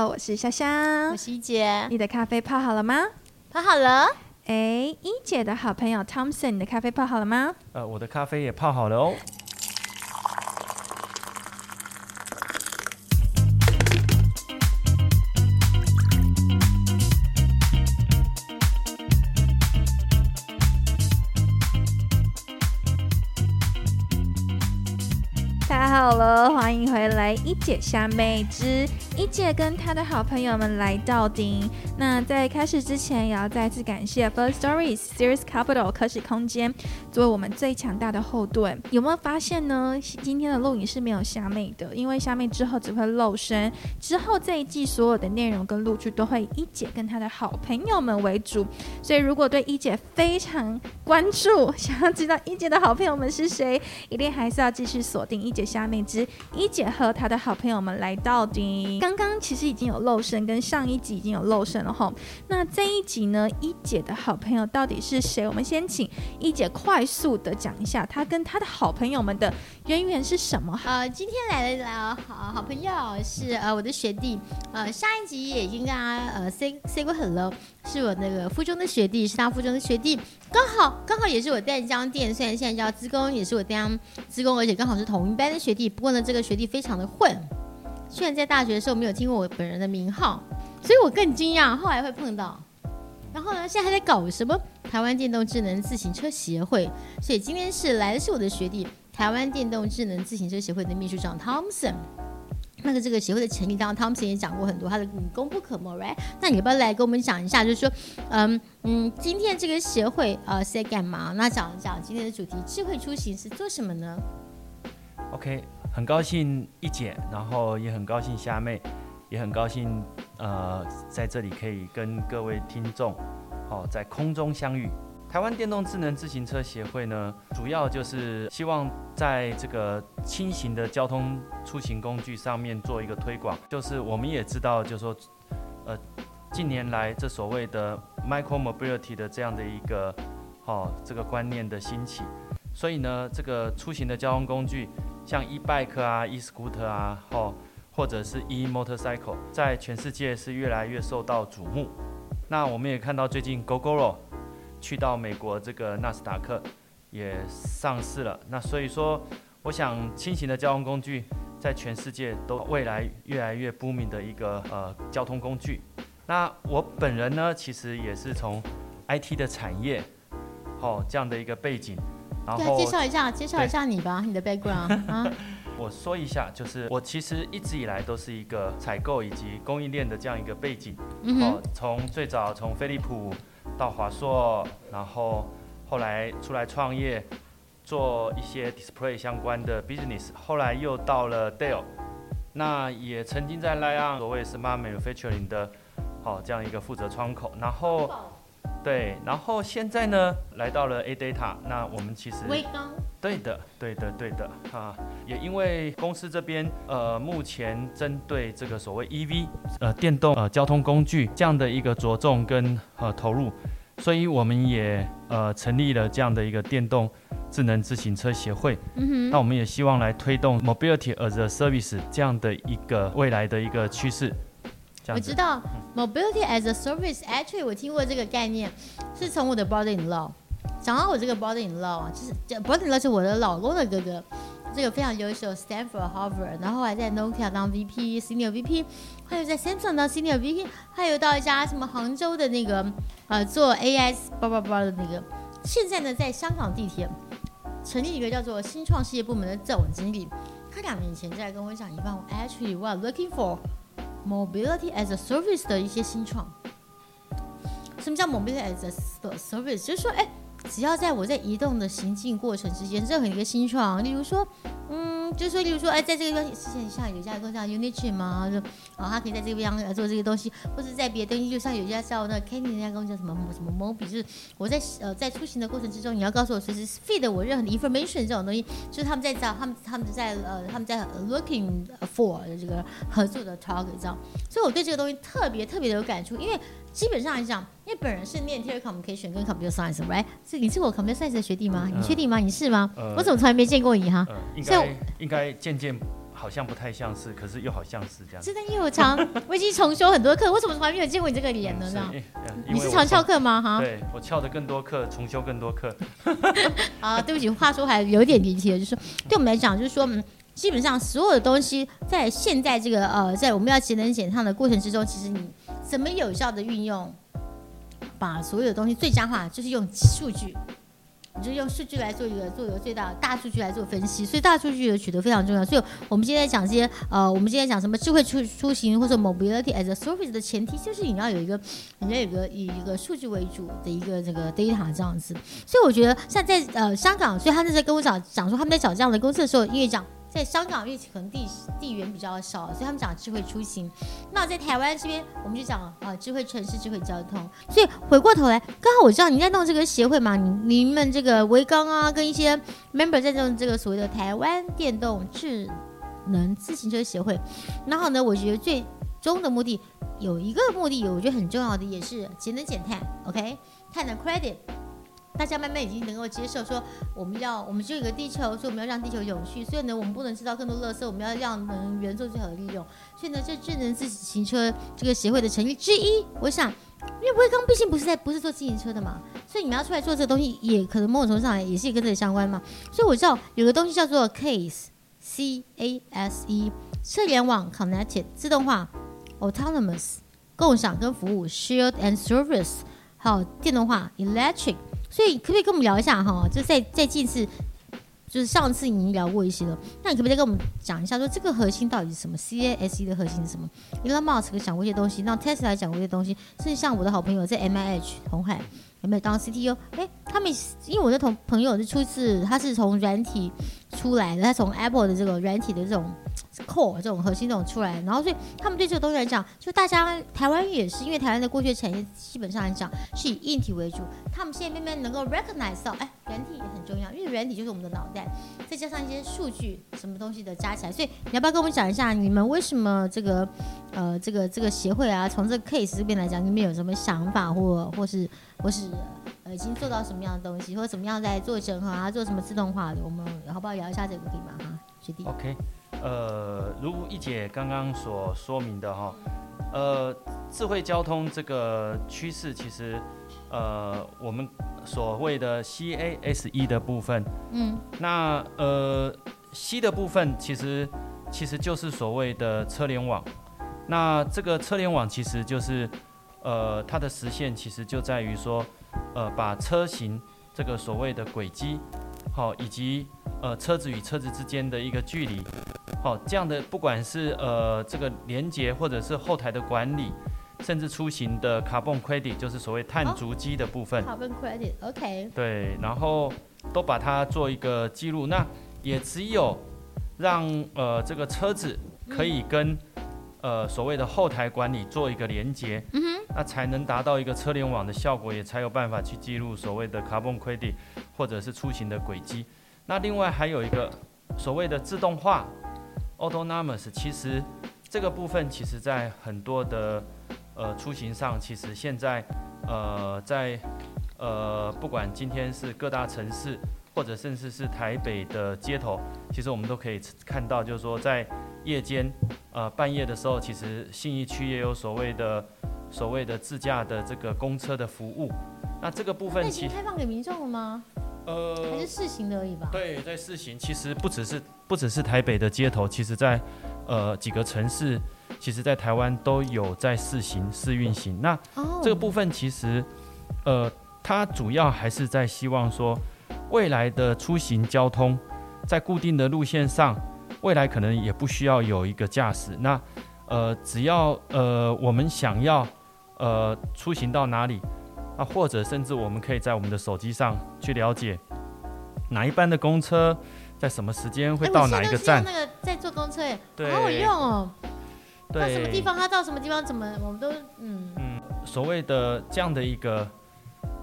好，我是香香我，是一姐，你的咖啡泡好了吗？泡好了。哎，一姐的好朋友 Thompson，你的咖啡泡好了吗？呃，我的咖啡也泡好了哦。太好了，欢迎回来，一姐虾妹之一姐跟她的好朋友们来到顶。那在开始之前，也要再次感谢 First Stories、Series Capital 可使空间作为我们最强大的后盾。有没有发现呢？今天的录影是没有虾妹的，因为虾妹之后只会露声，之后这一季所有的内容跟录剧都会一姐跟她的好朋友们为主。所以如果对一姐非常关注，想要知道一姐的好朋友们是谁，一定还是要继续锁定一姐虾妹之一姐和她的好朋友们来到底。刚刚刚其实已经有露声，跟上一集已经有露声了哈。那这一集呢，一姐的好朋友到底是谁？我们先请一姐快速的讲一下她跟她的好朋友们的渊源是什么。呃，今天来的呃好好朋友是呃我的学弟，呃上一集也已经跟他呃 say say 过 hello，是我那个附中的学弟，是他附中的学弟，刚好刚好也是我淡江店，虽然现在叫资工，也是我淡江资工，而且刚好是同一班的学弟。不过呢，这个学弟非常的混，虽然在大学的时候没有听过我本人的名号，所以我更惊讶，后来会碰到。然后呢，现在还在搞什么台湾电动智能自行车协会，所以今天是来的是我的学弟，台湾电动智能自行车协会的秘书长 Thompson。那个这个协会的成立，当然 Thompson 也讲过很多，他的功不可没，right？那你要不要来跟我们讲一下，就是说，嗯嗯，今天这个协会呃是在干嘛？那讲一讲今天的主题，智慧出行是做什么呢？OK，很高兴一姐，然后也很高兴虾妹，也很高兴呃在这里可以跟各位听众好、在空中相遇。台湾电动智能自行车协会呢，主要就是希望在这个轻型的交通出行工具上面做一个推广。就是我们也知道，就是说，呃，近年来这所谓的 micro mobility 的这样的一个哦这个观念的兴起，所以呢，这个出行的交通工具。像 e bike 啊、e scooter 啊，哦，或者是 e motorcycle，在全世界是越来越受到瞩目。那我们也看到最近 GoGoRo 去到美国这个纳斯达克也上市了。那所以说，我想轻型的交通工具在全世界都未来越来越 booming 的一个呃交通工具。那我本人呢，其实也是从 IT 的产业，哦这样的一个背景，然对啊，后介绍一下，介绍一下你吧，你的 background 啊。我说一下，就是我其实一直以来都是一个采购以及供应链的这样一个背景。嗯哦，，从最早从飞利浦到华硕，然后后来出来创业，做一些 display 相关的 business，后来又到了 Dell，那也曾经在 Lion 所谓 smart manufacturing 的，好、这样一个负责窗口，然后对，然后现在呢来到了 A Data，那我们其实对的，对的，对的啊！也因为公司这边呃，目前针对这个所谓 EV 呃电动呃交通工具这样的一个着重跟呃投入，所以我们也呃成立了这样的一个电动智能自行车协会。嗯哼那我们也希望来推动 Mobility as a Service 这样的一个未来的一个趋势。我知道 mobility as a service，actually 我听过这个概念，是从我的 brother in law。讲到我这个 brother in law 啊，就是 brother in law 是我的老公的哥哥，这个非常优秀，Stanford、Harvard，然后还在 Nokia 当 VP、Senior VP，还有在 Samsung 当 Senior VP，还有到一家什么杭州的那个呃做 AI 叭叭叭的那个，现在呢在香港地铁成立一个叫做新创事业部门的总经理。他两年前就来跟我讲一半，我 actually are looking for mobility as a service 的一些新创。什么叫 mobility as a service？就是说，哎，只要在我在移动的行进过程之间，任何一个新创，例如说，嗯，就是说，例如说，哎，在这个地方，之前像有一家公司叫 Unity 嘛，就啊，他可以在这个地方来做这个东西，或者在别的东西，就像有一家叫那 Kenny 那家公司叫什么什么 Mobi，就是我在呃在出行的过程之中，你要告诉我随时 feed 我任何的 information 这种东西，就是他们在找他们他们在呃他们在 looking for 这个合作的 target 这样，所以我对这个东西特别特别的有感触，因为基本上来讲，因为本人是念 telecommunication 跟 computer science，right？是你是我 computer science 的学弟吗？你确定吗？你是吗？呃我怎么从来没见过你哈？呃，应该应该渐渐好像不太像是，可是又好像是这样。真的，因为我常我已经重修很多课，我怎么从来没有见过你这个脸呢？这样你是常翘课吗？哈，对我翘的更多课，重修更多课。啊，对不起，话说还有点离题了，就是说对我们来讲，就是说，嗯，基本上所有的东西在现在这个呃，在我们要节能减碳的过程之中，其实你怎么有效的运用，把所有的东西最佳化，就是用数据。你就用数据来做一个做一个最大大数据来做分析，所以大数据的取得非常重要。所以我们今天讲这些呃，我们今天讲什么智慧出出行或者 mobility as a service 的前提，就是你要有一个你要有一个以一个数据为主的一个这个 data 这样子。所以我觉得像在呃香港，所以他们在跟我讲讲说他们在找这样的公司的时候，因为讲在香港，因为可能地地缘比较少，所以他们讲智慧出行。那在台湾这边，我们就讲啊、智慧城市、智慧交通。所以回过头来，刚好我知道你在弄这个协会嘛，你你们这个维刚啊，跟一些 member 在弄这个所谓的台湾电动智能自行车协会。然后呢，我觉得最终的目的有一个目的，我觉得很重要的也是节能减碳，OK，碳的 credit。大家慢慢已经能够接受说，我们要我们只有一个地球，所以我们要让地球永续。所以呢，我们不能制造更多垃圾，我们要让能源做最好的利用。所以呢，这智能自行车这个协会的成立之一，我想，因为威刚毕竟不是在不是做自行车的嘛，所以你们要出来做这东西，也可能某种程度上也是跟这个相关嘛。所以我知道有个东西叫做 CASE C A S E，车联网 Connected 自动化 Autonomous 共享跟服务 Shared and Service，还有电动化 Electric。所以可不可以跟我们聊一下哈？就在在近次，就是上次已经聊过一些了。那你可不可以再跟我们讲一下，说这个核心到底是什么？C A S E 的核心是什么？Elon Musk 讲过一些东西，那 Tesla 讲过一些东西，甚至像我的好朋友在 M I H 红海有没有当 C T O？哎，他们因为我的同朋友是出自他是从软体出来的，他从 Apple 的这个软体的这种 core 这种核心这种出来，然后所以他们对这个东西来讲，就大家台湾也是，因为台湾的过去产业基本上来讲是以硬体为主，他们现在慢慢能够 recognize 到，哎，软体也很重要，因为软体就是我们的脑袋，再加上一些数据什么东西的加起来，所以你要不要跟我们讲一下，你们为什么这个呃这个这个协会啊，从这个 case 这边来讲，你们有什么想法或或是或是呃已经做到什么样的东西，或怎么样在做整合啊，做什么自动化的，我们好不好聊一下这个地方？哈，学弟。OK，呃，如一姐刚刚所说明的哈，呃，智慧交通这个趋势，其实呃，我们所谓的 CASE 的部分，嗯那呃 C 的部分其实其实就是所谓的车联网。那这个车联网其实就是呃它的实现其实就在于说呃把车型这个所谓的轨迹，好、以及呃车子与车子之间的一个距离，好、这样的不管是呃这个连接或者是后台的管理，甚至出行的 carbon credit 就是所谓碳哦足迹的部分。，carbon credit，OK，、对，然后都把它做一个记录。那也只有让呃这个车子可以跟呃所谓的后台管理做一个连接，嗯那才能达到一个车联网的效果，也才有办法去记录所谓的 carbon credit 或者是出行的轨迹。那另外还有一个所谓的自动化 autonomous，其实这个部分其实在很多的呃出行上，其实现在呃在呃不管今天是各大城市，或者甚至是台北的街头，其实我们都可以看到，就是说在夜间呃半夜的时候，其实信义区也有所谓的所谓的自驾的这个公车的服务。那这个部分其已经开放给民众了吗？呃还是试行的而已吧？对，在试行，其实不只是不只是台北的街头，其实在呃几个城市，其实在台湾都有在试行试运行。那哦，这个部分其实呃，它主要还是在希望说，未来的出行交通在固定的路线上，未来可能也不需要有一个驾驶。那呃，只要呃我们想要呃出行到哪里，啊，或者甚至我们可以在我们的手机上去了解哪一班的公车在什么时间会哎到哪一个站。那个在坐公车，哎，对好好用哦。到对，什么地方，它到什么地方，怎么我们都嗯嗯，所谓的这样的一个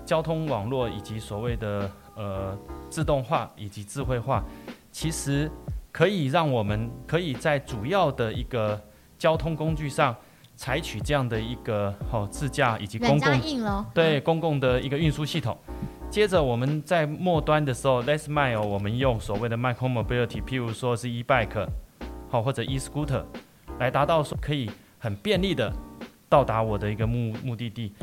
交通网络，以及所谓的呃自动化以及智慧化，其实可以让我们可以在主要的一个交通工具上采取这样的一个哦自驾以及公共。对公共的一个运输系统。接着我们在末端的时候，last mile 我们用所谓的 micro mobility，譬如说是 e bike，好或者 e-scooter，来达到说可以很便利的到达我的一个目目的地。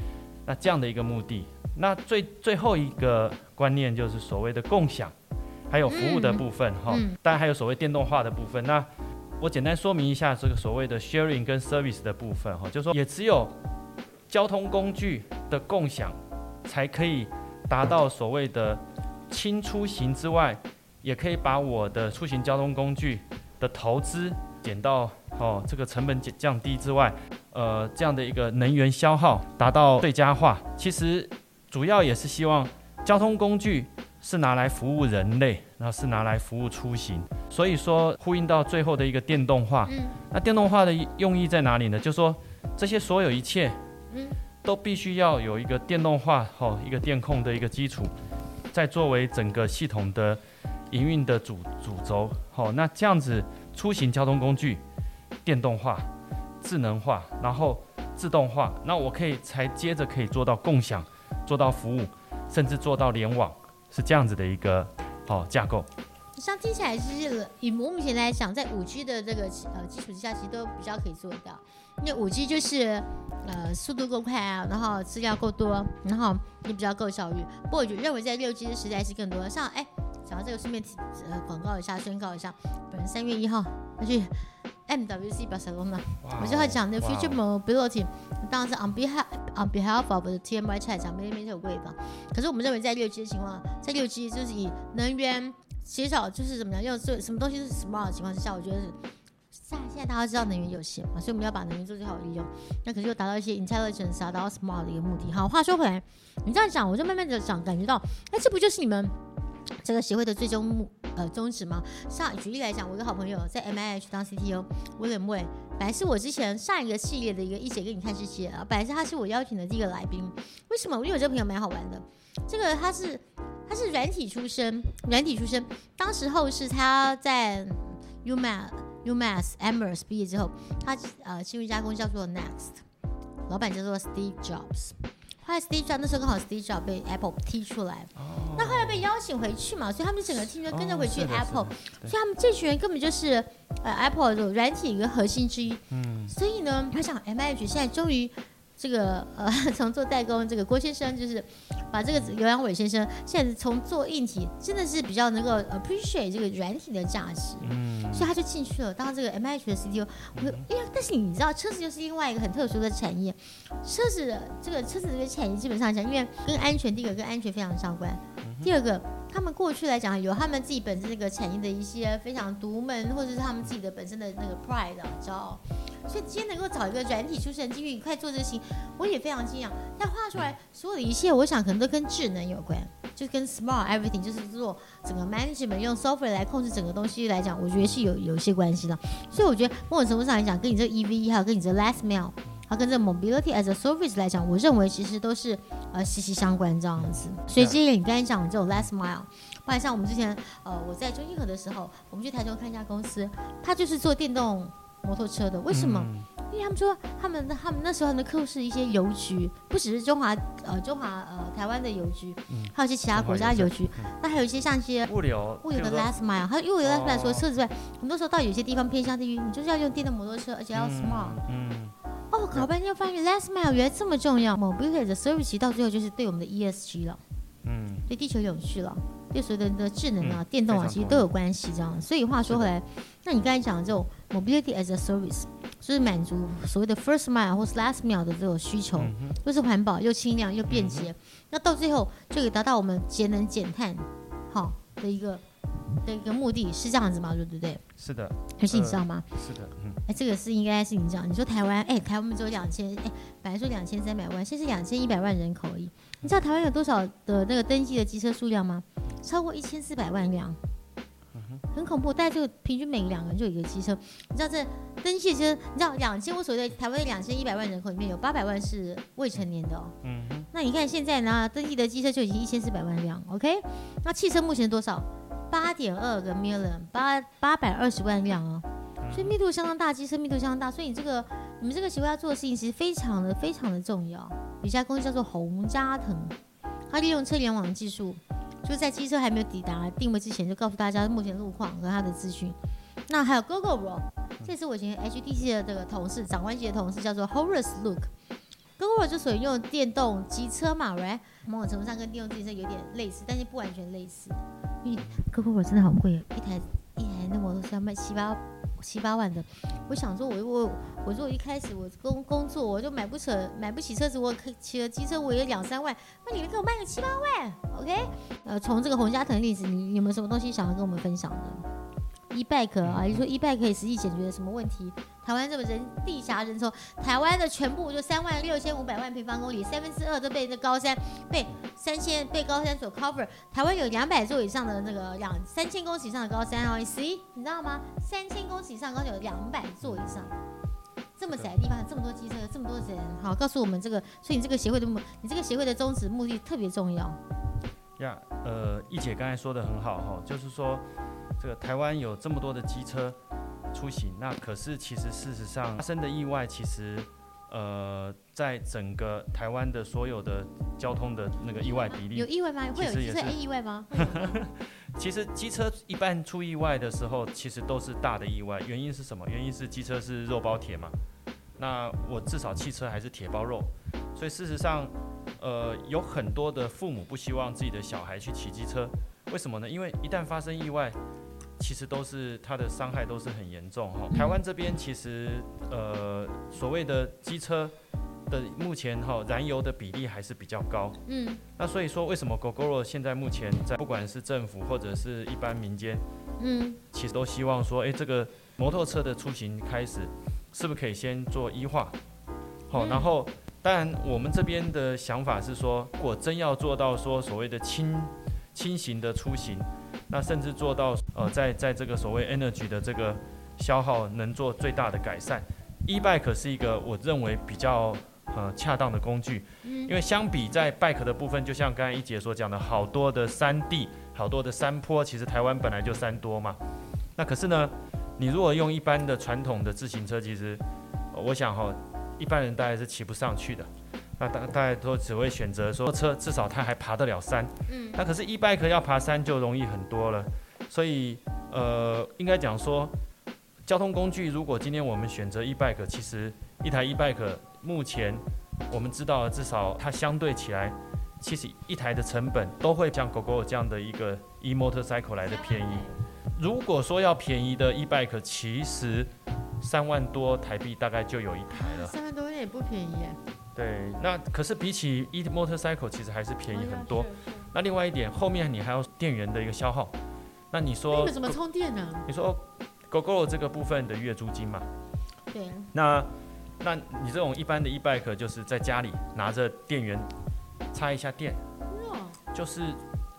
那这样的一个目的，那最最后一个观念就是所谓的共享，还有服务的部分哈，嗯当然还有所谓电动化的部分。那我简单说明一下这个所谓的 sharing 跟 service 的部分哈，就是说也只有交通工具的共享，才可以达到所谓的轻出行之外，也可以把我的出行交通工具的投资减到哦这个成本减降低之外，呃这样的一个能源消耗达到最佳化。其实主要也是希望交通工具是拿来服务人类，然后是拿来服务出行。所以说呼应到最后的一个电动化。嗯那电动化的用意在哪里呢？就是说这些所有一切，嗯都必须要有一个电动化，哦，一个电控的一个基础，再作为整个系统的营运的主主轴。好、那这样子出行交通工具电动化、智能化，然后自动化，那我可以才接着可以做到共享，做到服务，甚至做到联网，是这样子的一个哦架构。像听起来就是以我目前来讲，在五 G 的这个呃基础之下，其实都比较可以做得到。因为五 G 就是呃速度够快啊，然后资料够多，然后也比较够效率。不过我就认为在六 G 的时代是更多。像哎，讲到这个顺便呃广告一下，宣告一下，本人三月一号要去 MWC Barcelona，我就会讲的 future mobility，当然是 on behalf on behalf of the TMY 菜讲 millimeter wave。可是我们认为在六 G 的情况，在六 G 就是以能源减少，就是怎么样用这什么东西是 smart 的情况之下，我觉得是。现现在大家知道能源有限嘛，所以我们要把能源做最好的利用，那可是又达到一些 intelligence 啊，达到 smart 的一个目的。好，话说回来，你这样讲，我就慢慢的讲，感觉到，哎，这不就是你们这个协会的最终目呃宗旨吗？上举例来讲，我一个好朋友在 M I H 当 CTO，威廉卫，本来是我之前上一个系列的一个一姐给你看世界啊，本来是他是我邀请的第一个来宾。为什么？因为我这个朋友蛮好玩的，这个他是他是软体出身，软体出身，当时候是他在 UMA UMass Amherst 毕业之后，他呃进入一家公司叫做 Next，老板叫做 Steve Jobs。后来 Steve Jobs 那时候刚好 Steve Jobs 被 Apple 踢出来，那后来被邀请回去嘛，所以他们整个 team 就跟着回去 Apple，、所以他们这群人根本就是呃 Apple 的软体一个核心之一。嗯，所以呢，我想 M H 现在终于这个呃 从做代工，这个郭先生就是把这个刘阳伟先生现在从做硬体，真的是比较能够 appreciate 这个软体的价值。嗯，所以他就进去了，当这个 M H 的 CTO。我说，哎呀，但是你知道，车子又是另外一个很特殊的产业。车子的这个车子这个产业，基本上讲，因为跟安全，第一个跟安全非常相关，第二个，他们过去来讲有他们自己本身这个产业的一些非常独门，或者是他们自己的本身的那个 pride 啊骄傲。所以今天能够找一个软体出身进去，快做这个事情，我也非常惊讶。但画出来所有的一切，我想可能都跟智能有关，就跟 smart everything，就是做整个 management 用 software 来控制整个东西来讲，我觉得是有有些关系的。所以我觉得某种程度上来讲，跟你这 EV 还有跟你这 last mile，还有跟这个 mobility as a service 来讲，我认为其实都是呃息息相关这样子。所以接着你刚才讲的这种 last mile，不然像我们之前呃我在中金河的时候，我们去台中看一家公司，它就是做电动摩托车的，为什么？嗯因为他们说他们他们那时候的客户是一些邮局，不只是中华呃中华呃台湾的邮局，嗯还有一些其他国家的邮局，嗯那还有一些像一些物流，物流的 last mile，还有物流的 last mile 除了哦车子之外，很多时候到有些地方偏向地域，你就是要用电动摩托车，而且要 smart。嗯，嗯哦，搞半天发现 last mile 原来这么重要，mobility 的 service 到最后就是对我们的 ESG 了，嗯。对地球永续了，对所有的的智能啊、电动啊，其实都有关系这样。所以话说回来，那你刚才讲的这种 mobility as a service，就是满足所谓的 first mile 或是 last mile 的这种需求，嗯又是环保又轻量又便捷，那到最后就可以达到我们节能减碳，好的一个的一个目的，是这样子吗？对不对？是的，而且你知道吗？是的，嗯，哎，这个是应该是你讲，你说台湾，哎，台湾只有两千，哎，本来说两千三百万，现在是两千一百万人口而已。你知道台湾有多少的那个登记的机车数量吗？超过一千四百万辆，很恐怖。大概就平均每两个人就有一个机车。你知道这登记的车，你知道两千，我所谓的台湾的两千一百万人口里面有八百万是未成年的哦。嗯，那你看现在呢，登记的机车就已经一千四百万辆，OK？那汽车目前多少？八点二个 million，八八百二十万辆哦，所以密度相当大，机车密度相当大，所以你这个你们这个协会要做的事情其实非常的非常的重要。有一家公司叫做洪家腾，它利用车联网技术，就在机车还没有抵达定位之前，就告诉大家目前路况和他的资讯。那还有 GoGoRo，这是我以前 HTC 的这个同事，长官级的同事，叫做 Horace Look。G o o 就属于用电动机车嘛，right？某种程度上跟电动机车有点类似，但是不完全类似。因为 g o o 真的好贵，一台一台那摩托车要卖七八七八万的。我想说我，我我如果一开始我工工作我就买不起买不起车子，我可骑了机车我也两三万，那你们给我卖个七八万，OK？呃，从这个洪家腾例子，你有没有什么东西想要跟我们分享的？e-bike 啊，你说 e-bike 可以实际解决什么问题？台湾这么人地狭人稠，台湾的全部就三万六千五百万平方公里，三分之二都被这高山被三千被高山所 cover。台湾有两百座以上的那个两三千公尺以上的高山哦，你 see 你知道吗？三千公尺以上高有两百座以上，这么窄的地方，这么多机车，这么多人，好，告诉我们这个，所以你这个协会的目，你这个协会的宗旨目的特别重要。呀，呃，一姐刚才说的很好哈，就是说。这个台湾有这么多的机车出行，那可是其实事实上发生的意外，其实呃，在整个台湾的所有的交通的那个意外比例，有意外吗？会有机车意外吗？其实机车一般出意外的时候，其实都是大的意外。原因是什么？原因是机车是肉包铁嘛。那我至少汽车还是铁包肉，所以事实上，呃，有很多的父母不希望自己的小孩去骑机车，为什么呢？因为一旦发生意外。其实都是它的伤害都是很严重哈。台湾这边其实呃所谓的机车的目前哈燃油的比例还是比较高。嗯。那所以说为什么 GoGoRo 现在目前在不管是政府或者是一般民间，嗯，其实都希望说，哎，这个摩托车的出行开始是不是可以先做一化？好，然后当然我们这边的想法是说，如果真要做到说所谓的轻轻型的出行。那甚至做到呃，在在这个所谓 energy 的这个消耗能做最大的改善，e-bike 是一个我认为比较呃恰当的工具，因为相比在 bike 的部分，就像刚才一姐所讲的，好多的山地，好多的山坡，其实台湾本来就山多嘛。那可是呢，你如果用一般的传统的自行车，其实我想哈，一般人大概是骑不上去的。那大大家都只会选择说车，至少它还爬得了山。嗯，那可是 e bike 要爬山就容易很多了。所以呃，应该讲说，交通工具如果今天我们选择 e bike，其实一台 e bike 目前我们知道至少它相对起来，其实一台的成本都会像狗狗这样的一个 e motorcycle 来的便宜。如果说要便宜的 e bike，其实三万多台币大概就有一台了。三万多也不便宜耶。对，那可是比起 e motorcycle 其实还是便宜很多。那另外一点，后面你还要电源的一个消耗。那你说怎么充电呢？你说 GoGo 这个部分的月租金嘛？对。那那你这种一般的 e bike 就是在家里拿着电源插一下电，就是。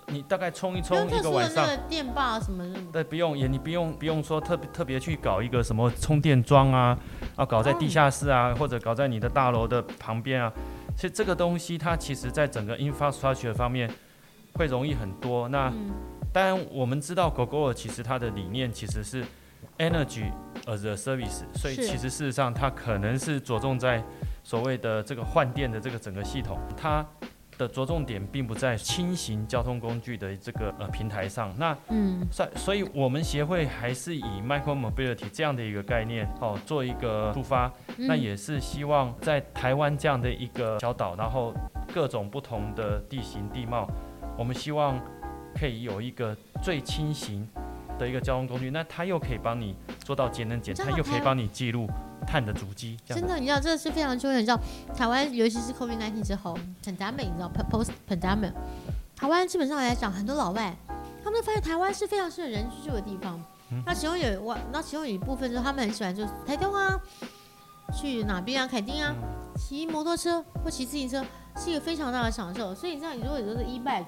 你大概充一充一个晚上，电霸什么的。对，不用也你不用不用说特别特别去搞一个什么充电桩啊，啊搞在地下室啊，或者搞在你的大楼的旁边啊。其实这个东西它其实在整个 infrastructure 方面会容易很多。那当然我们知道 Google 其实它的理念其实是 energy as a service，所以其实事实上它可能是着重在所谓的这个换电的这个整个系统，它。的着重点并不在轻型交通工具的这个呃平台上，那嗯，所所以我们协会还是以 micro mobility 这样的一个概念哦做一个出发，那也是希望在台湾这样的一个小岛，然后各种不同的地形地貌，我们希望可以有一个最轻型的一个交通工具，那它又可以帮你做到节能减碳，又可以帮你记录。碳的足迹，真的，你知道，这个是非常重要。你知道，台湾尤其是 COVID-19 之后，pandemic，你知道，post pandemic，台湾基本上来讲，很多老外，他们都发现台湾是非常适合人居住的地方。那其中有我，那其中有一部分就是他们很喜欢，就是台东啊，去哪边啊，凯丁啊，骑摩托车或骑自行车是一个非常大的享受。所以你知道，你如果有的是 e bike。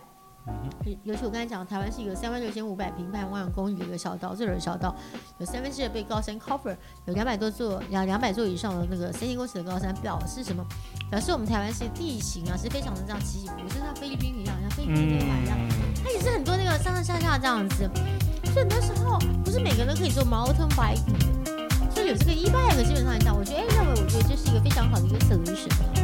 尤其我刚才讲，台湾是一个三万六千五百平方万公里的一个小岛，这的小岛有三分之二被高山 cover，有两百多座，两两百座以上的那个三千公尺的高山，表示什么？表示我们台湾是地形啊，是非常的这样起起伏伏，就像菲律宾一样，像菲律宾一样，它也是很多那个上上下下这样子。所以很多时候不是每个人都可以做 mountain biking，所以有这个 e bike 基本上来讲，我觉得哎，认为我觉得这是一个非常好的一个。